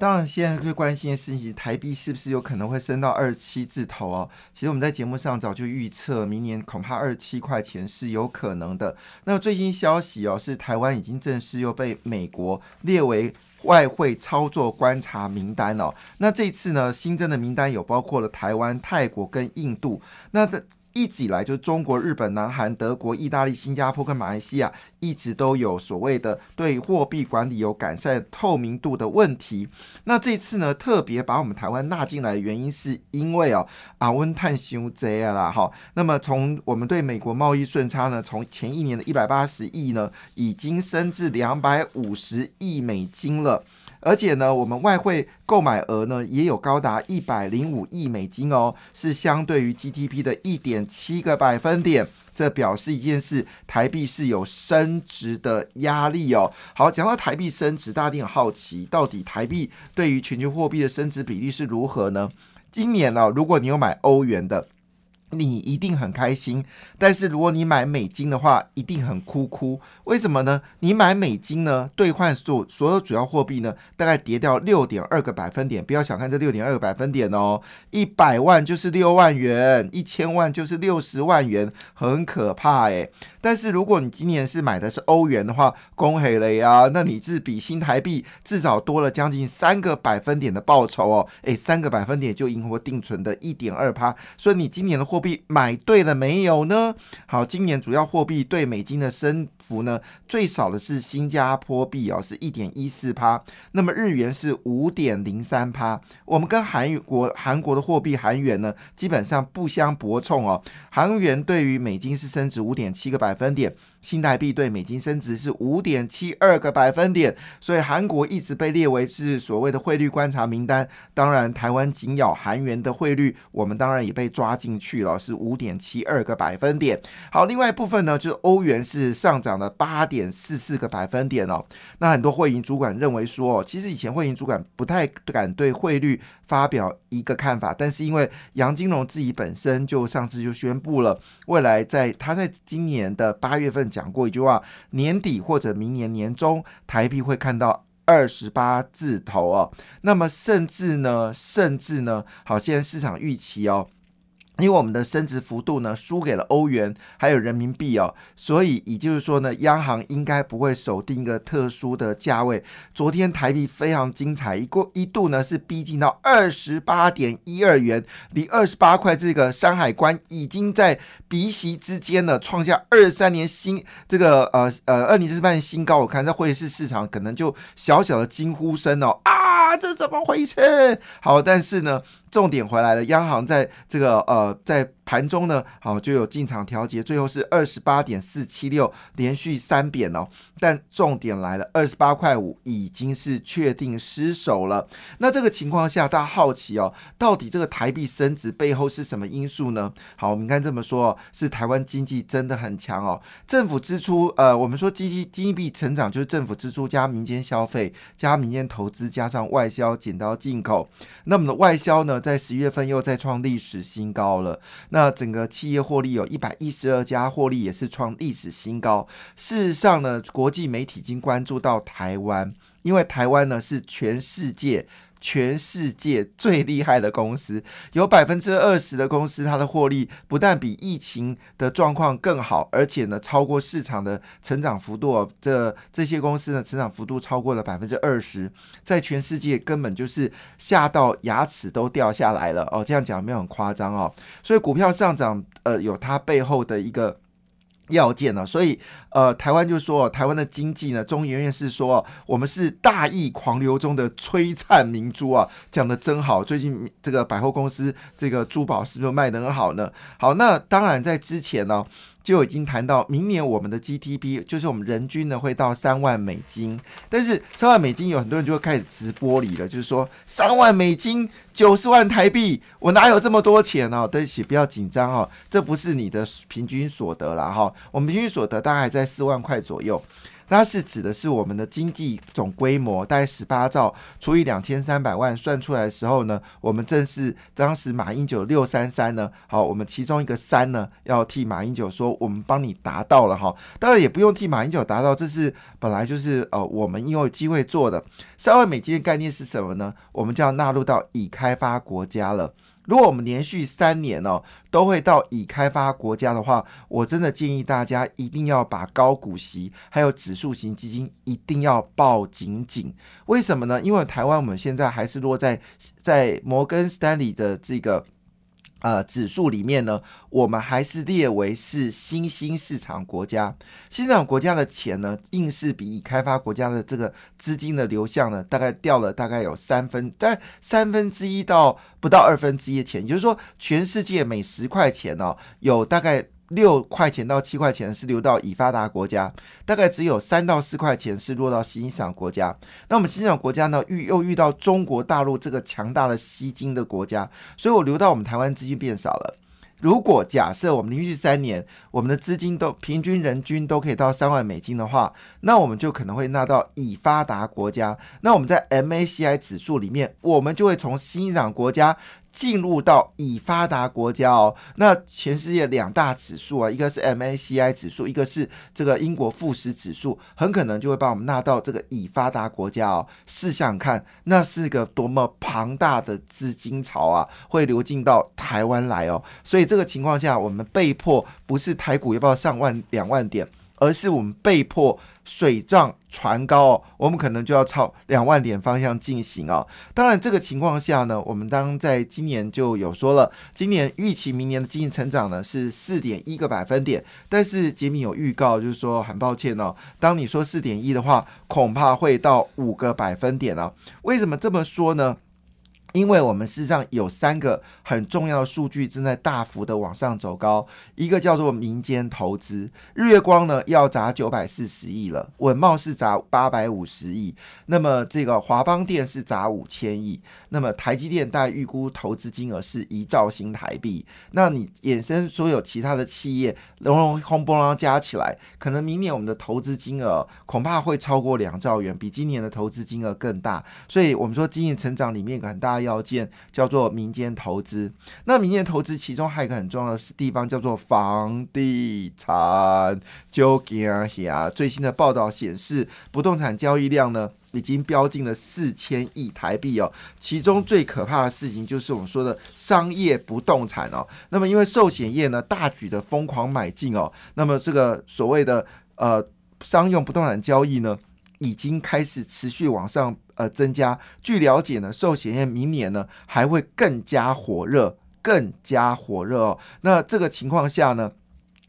当然，现在最关心的事情，台币是不是有可能会升到二七字头哦？其实我们在节目上早就预测，明年恐怕二七块钱是有可能的。那最新消息哦，是台湾已经正式又被美国列为外汇操作观察名单哦。那这次呢，新增的名单有包括了台湾、泰国跟印度。那的。一直以来，就中国、日本、南韩、德国、意大利、新加坡跟马来西亚，一直都有所谓的对货币管理有改善透明度的问题。那这次呢，特别把我们台湾纳进来的原因，是因为哦，啊温碳修这样啦哈。那么从我们对美国贸易顺差呢，从前一年的一百八十亿呢，已经升至两百五十亿美金了。而且呢，我们外汇购买额呢也有高达一百零五亿美金哦，是相对于 GDP 的一点七个百分点。这表示一件事，台币是有升值的压力哦。好，讲到台币升值，大家一定很好奇，到底台币对于全球货币的升值比例是如何呢？今年呢，如果你有买欧元的。你一定很开心，但是如果你买美金的话，一定很哭哭。为什么呢？你买美金呢，兑换所所有主要货币呢，大概跌掉六点二个百分点。不要小看这六点二个百分点哦，一百万就是六万元，一千万就是六十万元，很可怕诶。但是如果你今年是买的是欧元的话，恭喜了呀，那你是比新台币至少多了将近三个百分点的报酬哦。诶，三个百分点就赢过定存的一点二趴，所以你今年的货币买对了没有呢？好，今年主要货币对美金的升幅呢，最少的是新加坡币哦，是一点一四趴，那么日元是五点零三趴。我们跟韩国韩国的货币韩元呢，基本上不相伯仲哦。韩元对于美金是升值五点七个百分点。新台币对美金升值是五点七二个百分点，所以韩国一直被列为是所谓的汇率观察名单。当然，台湾紧咬韩元的汇率，我们当然也被抓进去了，是五点七二个百分点。好，另外一部分呢，就是欧元是上涨了八点四四个百分点哦。那很多汇银主管认为说，其实以前汇银主管不太敢对汇率发表一个看法，但是因为杨金龙自己本身就上次就宣布了，未来在他在今年的八月份。讲过一句话，年底或者明年年中，台币会看到二十八字头哦。那么甚至呢，甚至呢，好，现在市场预期哦。因为我们的升值幅度呢输给了欧元还有人民币哦，所以也就是说呢，央行应该不会守定一个特殊的价位。昨天台币非常精彩，一过一度呢是逼近到二十八点一二元，离二十八块这个山海关已经在鼻息之间呢创下二三年新这个呃呃二零一八年新高。我看在汇市市场可能就小小的惊呼声哦啊，这怎么回事？好，但是呢。重点回来了，央行在这个呃在。盘中呢，好就有进场调节，最后是二十八点四七六，连续三贬哦。但重点来了，二十八块五已经是确定失守了。那这个情况下，大家好奇哦，到底这个台币升值背后是什么因素呢？好，我们看这么说，是台湾经济真的很强哦。政府支出，呃，我们说经济经济成长就是政府支出加民间消费加民间投资加上外销减到进口。那么的外销呢，在十月份又再创历史新高了。那那整个企业获利有一百一十二家，获利也是创历史新高。事实上呢，国际媒体已经关注到台湾，因为台湾呢是全世界。全世界最厉害的公司，有百分之二十的公司，它的获利不但比疫情的状况更好，而且呢超过市场的成长幅度。这这些公司呢，成长幅度超过了百分之二十，在全世界根本就是吓到牙齿都掉下来了哦。这样讲没有很夸张哦。所以股票上涨，呃，有它背后的一个。要件呢，所以呃，台湾就说台湾的经济呢，中研院是说我们是大义狂流中的璀璨明珠啊，讲的真好。最近这个百货公司这个珠宝是不是卖的很好呢？好，那当然在之前呢，就已经谈到明年我们的 GDP 就是我们人均呢会到三万美金，但是三万美金有很多人就会开始直播里了，就是说三万美金九十万台币，我哪有这么多钱呢？对不起，不要紧张哦，这不是你的平均所得了哈，我们平均所得大概在四万块左右。它是指的是我们的经济总规模，大概十八兆除以两千三百万，算出来的时候呢，我们正是当时马英九六三三呢，好，我们其中一个三呢，要替马英九说，我们帮你达到了哈，当然也不用替马英九达到，这是本来就是呃，我们因为有机会做的三万美金的概念是什么呢？我们就要纳入到已开发国家了。如果我们连续三年哦都会到已开发国家的话，我真的建议大家一定要把高股息还有指数型基金一定要抱紧紧。为什么呢？因为台湾我们现在还是落在在摩根斯丹利的这个。呃，指数里面呢，我们还是列为是新兴市场国家。新兴市场国家的钱呢，硬是比已开发国家的这个资金的流向呢，大概掉了大概有三分，但三分之一到不到二分之一的钱，也就是说，全世界每十块钱呢，有大概。六块钱到七块钱是流到已发达国家，大概只有三到四块钱是落到新兴市场国家。那我们新兴市场国家呢，遇又遇到中国大陆这个强大的吸金的国家，所以我流到我们台湾资金变少了。如果假设我们连续三年我们的资金都平均人均都可以到三万美金的话，那我们就可能会纳到已发达国家。那我们在 MACI 指数里面，我们就会从新兴市场国家。进入到已发达国家哦，那全世界两大指数啊，一个是 MACI 指数，一个是这个英国富时指数，很可能就会把我们纳到这个已发达国家哦。试想看，那是个多么庞大的资金潮啊，会流进到台湾来哦。所以这个情况下，我们被迫不是台股要不要上万两万点。而是我们被迫水涨船高哦，我们可能就要朝两万点方向进行哦。当然，这个情况下呢，我们当在今年就有说了，今年预期明年的经济成长呢是四点一个百分点。但是杰米有预告，就是说很抱歉哦，当你说四点一的话，恐怕会到五个百分点哦。为什么这么说呢？因为我们事实上有三个很重要的数据正在大幅的往上走高，一个叫做民间投资，日月光呢要砸九百四十亿了，稳茂是砸八百五十亿，那么这个华邦电是砸五千亿，那么台积电大概预估投资金额是一兆新台币，那你衍生所有其他的企业，隆隆轰波浪加起来，可能明年我们的投资金额恐怕会超过两兆元，比今年的投资金额更大，所以我们说经济成长里面很大。要件叫做民间投资，那民间投资其中还有一个很重要的地方叫做房地产。就给啊，最新的报道显示，不动产交易量呢已经飙进了四千亿台币哦。其中最可怕的事情就是我们说的商业不动产哦。那么因为寿险业呢大举的疯狂买进哦，那么这个所谓的呃商用不动产交易呢？已经开始持续往上呃增加。据了解呢，寿险业明年呢还会更加火热，更加火热哦。那这个情况下呢？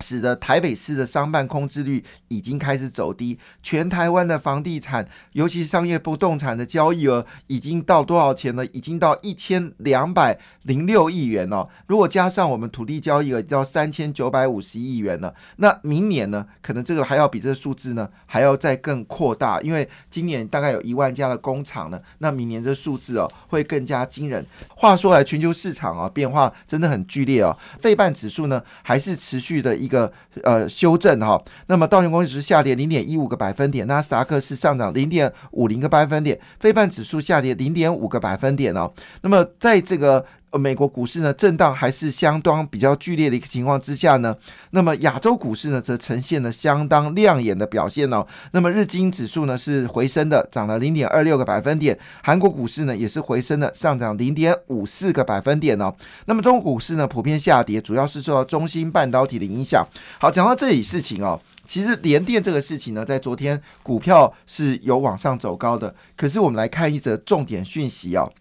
使得台北市的商办空置率已经开始走低，全台湾的房地产，尤其商业不动产的交易额已经到多少钱呢？已经到一千两百零六亿元哦。如果加上我们土地交易额，到三千九百五十亿元了。那明年呢，可能这个还要比这个数字呢还要再更扩大，因为今年大概有一万家的工厂呢，那明年这数字哦会更加惊人。话说来，全球市场啊变化真的很剧烈哦。费半指数呢还是持续的。一个呃修正哈，那么道琼工业指数下跌零点一五个百分点，纳斯达克是上涨零点五零个百分点，非半指数下跌零点五个百分点哦。那么在这个美国股市呢，震荡还是相当比较剧烈的一个情况之下呢，那么亚洲股市呢，则呈现了相当亮眼的表现哦。那么日经指数呢是回升的，涨了零点二六个百分点。韩国股市呢也是回升的，上涨零点五四个百分点哦。那么中国股市呢普遍下跌，主要是受到中芯半导体的影响。好，讲到这里事情哦，其实联电这个事情呢，在昨天股票是有往上走高的，可是我们来看一则重点讯息哦。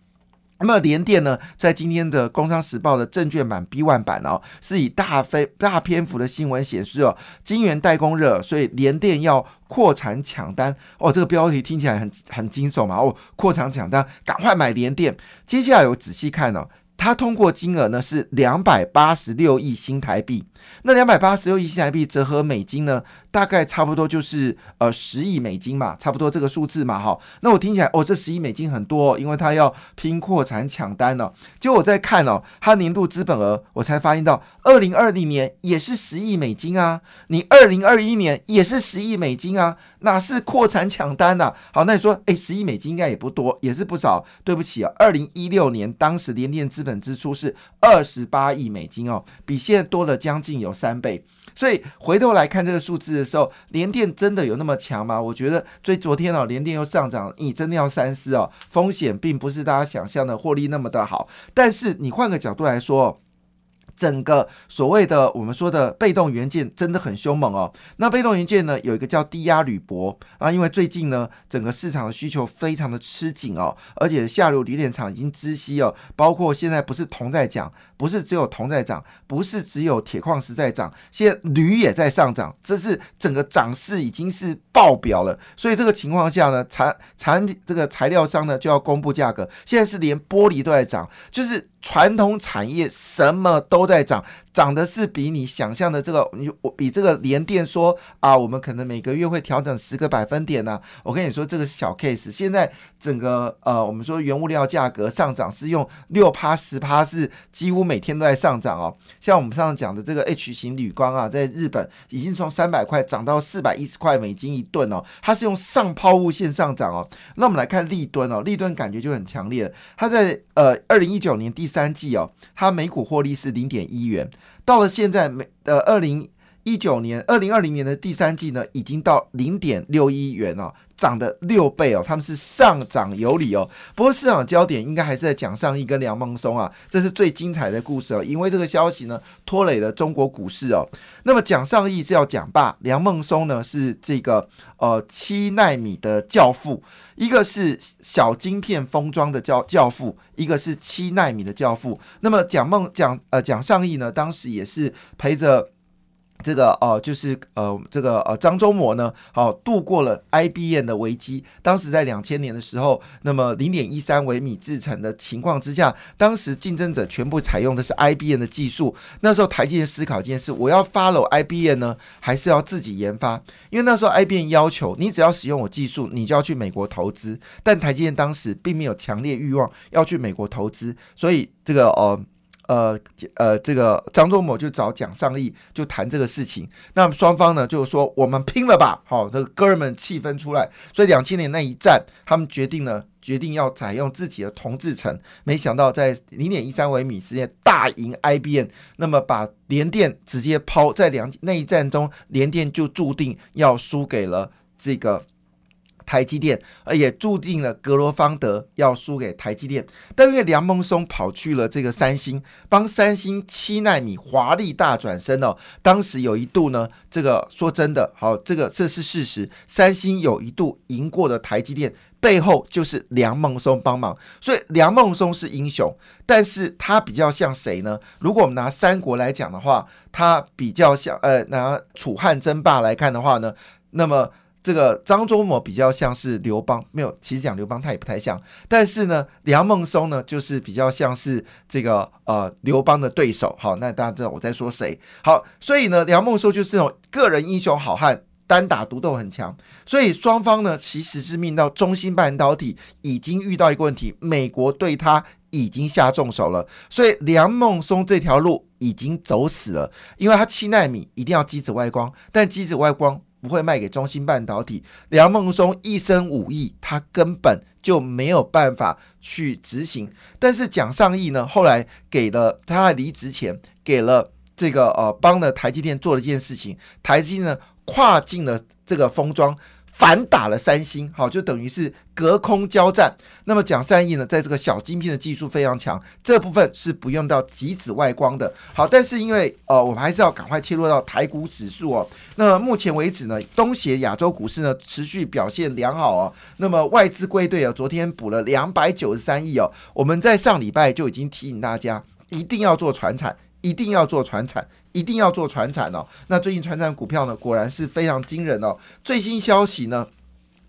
那么联电呢，在今天的《工商时报》的证券版 B one 版哦，是以大非大篇幅的新闻显示哦，晶圆代工热，所以联电要扩产抢单哦。这个标题听起来很很惊悚嘛哦，扩产抢单，赶快买联电。接下来我仔细看哦，它通过金额呢是两百八十六亿新台币，那两百八十六亿新台币折合美金呢，大概差不多就是呃十亿美金嘛，差不多这个数字嘛，哈。那我听起来哦，这十亿美金很多，哦因为它要拼扩产抢单呢。结果我在看哦，它年度资本额，我才发现到二零二零年也是十亿美金啊，你二零二一年也是十亿美金啊，哪是扩产抢单呐？好，那你说，哎，十亿美金应该也不多，也是不少。对不起啊，二零一六年当时联电资本支出是二十八亿美金哦，比现在多了将近有三倍。所以回头来看这个数字的时候，联电真的有那么强吗？我觉得，所以昨天哦，联电又上涨，你真的要三思哦，风险并不是大家想象的获利那么的好。但是你换个角度来说。整个所谓的我们说的被动元件真的很凶猛哦。那被动元件呢，有一个叫低压铝箔啊，因为最近呢，整个市场的需求非常的吃紧哦，而且下游锂电厂已经知悉哦，包括现在不是铜在涨，不是只有铜在涨，不是只有铁矿石在涨，现在铝也在上涨，这是整个涨势已经是爆表了。所以这个情况下呢，产产品这个材料商呢就要公布价格，现在是连玻璃都在涨，就是。传统产业什么都在涨。涨的是比你想象的这个，你我比这个联电说啊，我们可能每个月会调整十个百分点呢。我跟你说，这个小 case，现在整个呃，我们说原物料价格上涨是用六趴十趴，是几乎每天都在上涨哦。像我们上次讲的这个 H 型铝光啊，在日本已经从三百块涨到四百一十块美金一吨哦，它是用上抛物线上涨哦。那我们来看利吨哦，利吨感觉就很强烈，它在呃二零一九年第三季哦，它每股获利是零点一元。到了现在，每呃二零一九年、二零二零年的第三季呢，已经到零点六一元了。涨的六倍哦，他们是上涨有理哦。不过市场焦点应该还是在蒋尚义跟梁孟松啊，这是最精彩的故事哦。因为这个消息呢，拖累了中国股市哦。那么蒋尚义是要讲爸，梁孟松呢是这个呃七纳米的教父，一个是小晶片封装的教教父，一个是七纳米的教父。那么蒋孟蒋呃蒋尚义呢，当时也是陪着。这个哦，就是呃，这个呃，张忠谋呢，好度过了 IBM 的危机。当时在两千年的时候，那么零点一三微米制成的情况之下，当时竞争者全部采用的是 IBM 的技术。那时候台积电思考一件事：我要 follow IBM 呢，还是要自己研发？因为那时候 IBM 要求你只要使用我技术，你就要去美国投资。但台积电当时并没有强烈欲望要去美国投资，所以这个呃。呃呃，这个张忠谋就找蒋尚义就谈这个事情，那么双方呢就是说我们拼了吧，好，这个哥们气氛出来，所以两千年那一战，他们决定呢决定要采用自己的同制程，没想到在零点一三微米之间大赢 IBM，那么把联电直接抛在两那一战中，联电就注定要输给了这个。台积电，而也注定了格罗方德要输给台积电。但因为梁孟松跑去了这个三星，帮三星七纳米华丽大转身哦。当时有一度呢，这个说真的，好，这个这是事实。三星有一度赢过了台积电，背后就是梁孟松帮忙。所以梁孟松是英雄，但是他比较像谁呢？如果我们拿三国来讲的话，他比较像呃，拿楚汉争霸来看的话呢，那么。这个张忠谋比较像是刘邦，没有，其实讲刘邦他也不太像，但是呢，梁孟松呢就是比较像是这个呃刘邦的对手。好，那大家知道我在说谁？好，所以呢，梁孟松就是那种个人英雄好汉，单打独斗很强。所以双方呢，其实是命到中芯半导体已经遇到一个问题，美国对他已经下重手了，所以梁孟松这条路已经走死了，因为他七纳米一定要机子外光，但机子外光。不会卖给中芯半导体。梁孟松一身武艺，他根本就没有办法去执行。但是蒋尚义呢，后来给了他离职前，给了这个呃，帮了台积电做了一件事情，台积呢跨进了这个封装。反打了三星，好，就等于是隔空交战。那么蒋善义呢，在这个小晶片的技术非常强，这部分是不用到极紫外光的。好，但是因为呃，我们还是要赶快切入到台股指数哦。那目前为止呢，东协亚洲股市呢持续表现良好哦。那么外资归队啊，昨天补了两百九十三亿哦。我们在上礼拜就已经提醒大家，一定要做船产。一定要做船产，一定要做船产哦。那最近船产股票呢，果然是非常惊人哦。最新消息呢，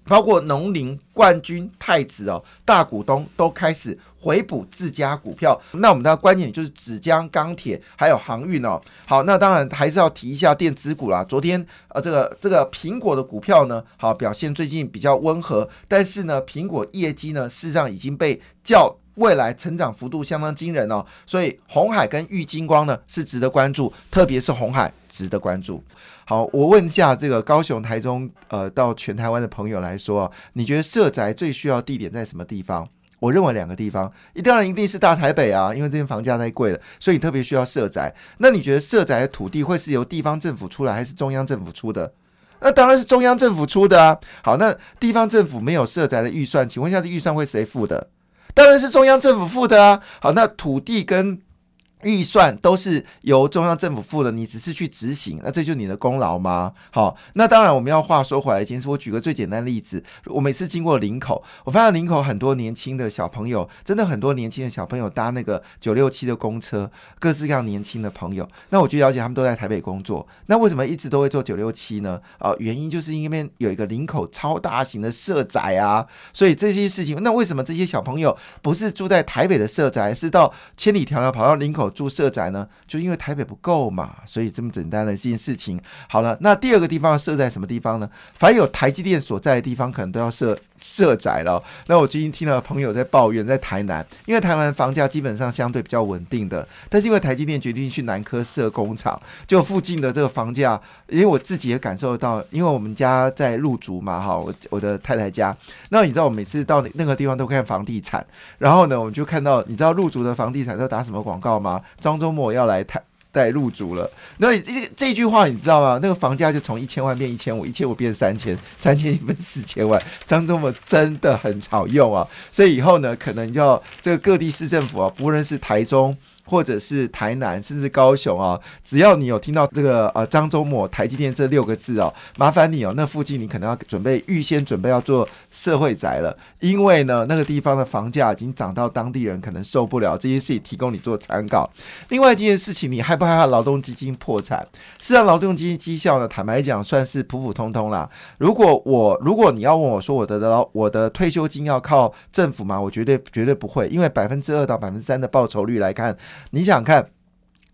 包括农林、冠军、太子哦，大股东都开始回补自家股票。那我们的观点就是纸浆、钢铁还有航运哦。好，那当然还是要提一下电子股啦。昨天呃，这个这个苹果的股票呢，好表现最近比较温和，但是呢，苹果业绩呢，事实上已经被叫未来成长幅度相当惊人哦。所以红海跟玉金光呢是值得关注，特别是红海值得关注。好，我问一下这个高雄、台中，呃，到全台湾的朋友来说，你觉得设宅最需要地点在什么地方？我认为两个地方，一当然一定是大台北啊，因为这边房价太贵了，所以特别需要设宅。那你觉得设宅的土地会是由地方政府出来，还是中央政府出的？那当然是中央政府出的啊。好，那地方政府没有设宅的预算，请问一下，这预算会谁付的？当然是中央政府付的啊。好，那土地跟预算都是由中央政府付的，你只是去执行，那这就是你的功劳吗？好，那当然我们要话说回来，其实我举个最简单的例子，我每次经过林口，我发现林口很多年轻的小朋友，真的很多年轻的小朋友搭那个九六七的公车，各式各样年轻的朋友。那我就了解他们都在台北工作，那为什么一直都会坐九六七呢？啊，原因就是因为有一个林口超大型的社宅啊，所以这些事情，那为什么这些小朋友不是住在台北的社宅，是到千里迢迢跑到林口？住社宅呢，就因为台北不够嘛，所以这么简单的一件事情。好了，那第二个地方要设在什么地方呢？凡有台积电所在的地方，可能都要设。设宅了，那我最近听到朋友在抱怨，在台南，因为台湾房价基本上相对比较稳定的，但是因为台积电决定去南科设工厂，就附近的这个房价，因为我自己也感受到，因为我们家在入竹嘛，哈，我我的太太家，那你知道我每次到那个地方都看房地产，然后呢，我们就看到，你知道入竹的房地产都打什么广告吗？张周末要来台。带入主了，那这这句话你知道吗？那个房价就从一千万变一千五，一千五变三千，三千分四千万。张忠谋真的很好用啊，所以以后呢，可能要这个各地市政府啊，不论是台中。或者是台南，甚至高雄啊，只要你有听到这个呃张忠谋台积电这六个字哦，麻烦你哦，那附近你可能要准备预先准备要做社会宅了，因为呢那个地方的房价已经涨到当地人可能受不了，这些事情提供你做参考。另外一件事情，你害不害怕劳动基金破产？事实上，劳动基金绩效呢，坦白讲算是普普通通啦。如果我如果你要问我说我的劳我的退休金要靠政府吗？我绝对绝对不会，因为百分之二到百分之三的报酬率来看。你想看，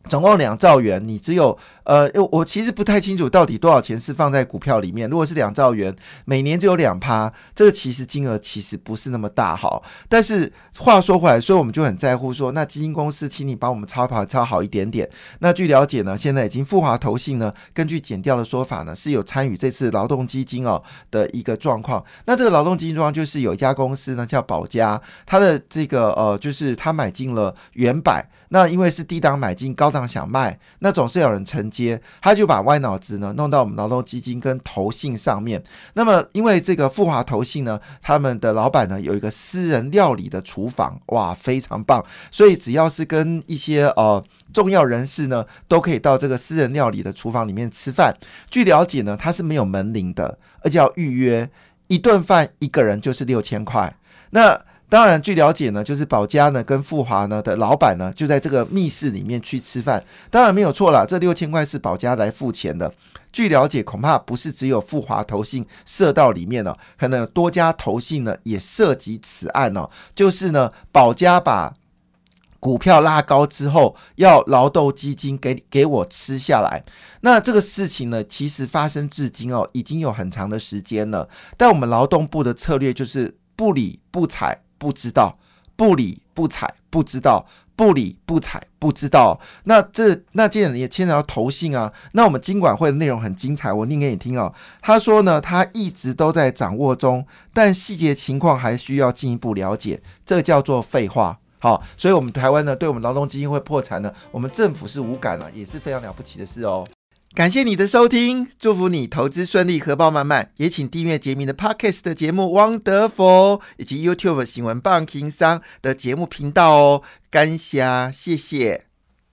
总共两兆元，你只有。呃，我其实不太清楚到底多少钱是放在股票里面。如果是两兆元，每年就有两趴，这个其实金额其实不是那么大哈。但是话说回来，所以我们就很在乎说，那基金公司，请你帮我们操盘操好一点点。那据了解呢，现在已经富华投信呢，根据减掉的说法呢，是有参与这次劳动基金哦的一个状况。那这个劳动基金状况就是有一家公司呢叫保家，它的这个呃，就是他买进了原百，那因为是低档买进，高档想卖，那总是有人承接。他就把歪脑子呢弄到我们劳动基金跟投信上面。那么，因为这个富华投信呢，他们的老板呢有一个私人料理的厨房，哇，非常棒。所以只要是跟一些呃重要人士呢，都可以到这个私人料理的厨房里面吃饭。据了解呢，他是没有门铃的，而且要预约，一顿饭一个人就是六千块。那当然，据了解呢，就是保家呢跟富华呢的老板呢就在这个密室里面去吃饭，当然没有错了，这六千块是保家来付钱的。据了解，恐怕不是只有富华投信涉到里面了，可能多家投信呢也涉及此案哦。就是呢，保家把股票拉高之后，要劳动基金给给我吃下来。那这个事情呢，其实发生至今哦，已经有很长的时间了。但我们劳动部的策略就是不理不睬。不知道，不理不睬，不知道，不理不睬，不知道。那这那件也牵扯到投信啊。那我们经管会的内容很精彩，我念给你听哦。他说呢，他一直都在掌握中，但细节情况还需要进一步了解。这叫做废话。好，所以我们台湾呢，对我们劳动基金会破产呢，我们政府是无感了，也是非常了不起的事哦。感谢你的收听，祝福你投资顺利，荷包满满。也请订阅杰明的 Podcast 的节目《汪德佛》，以及 YouTube 新闻棒情商的节目频道哦。感谢，谢谢。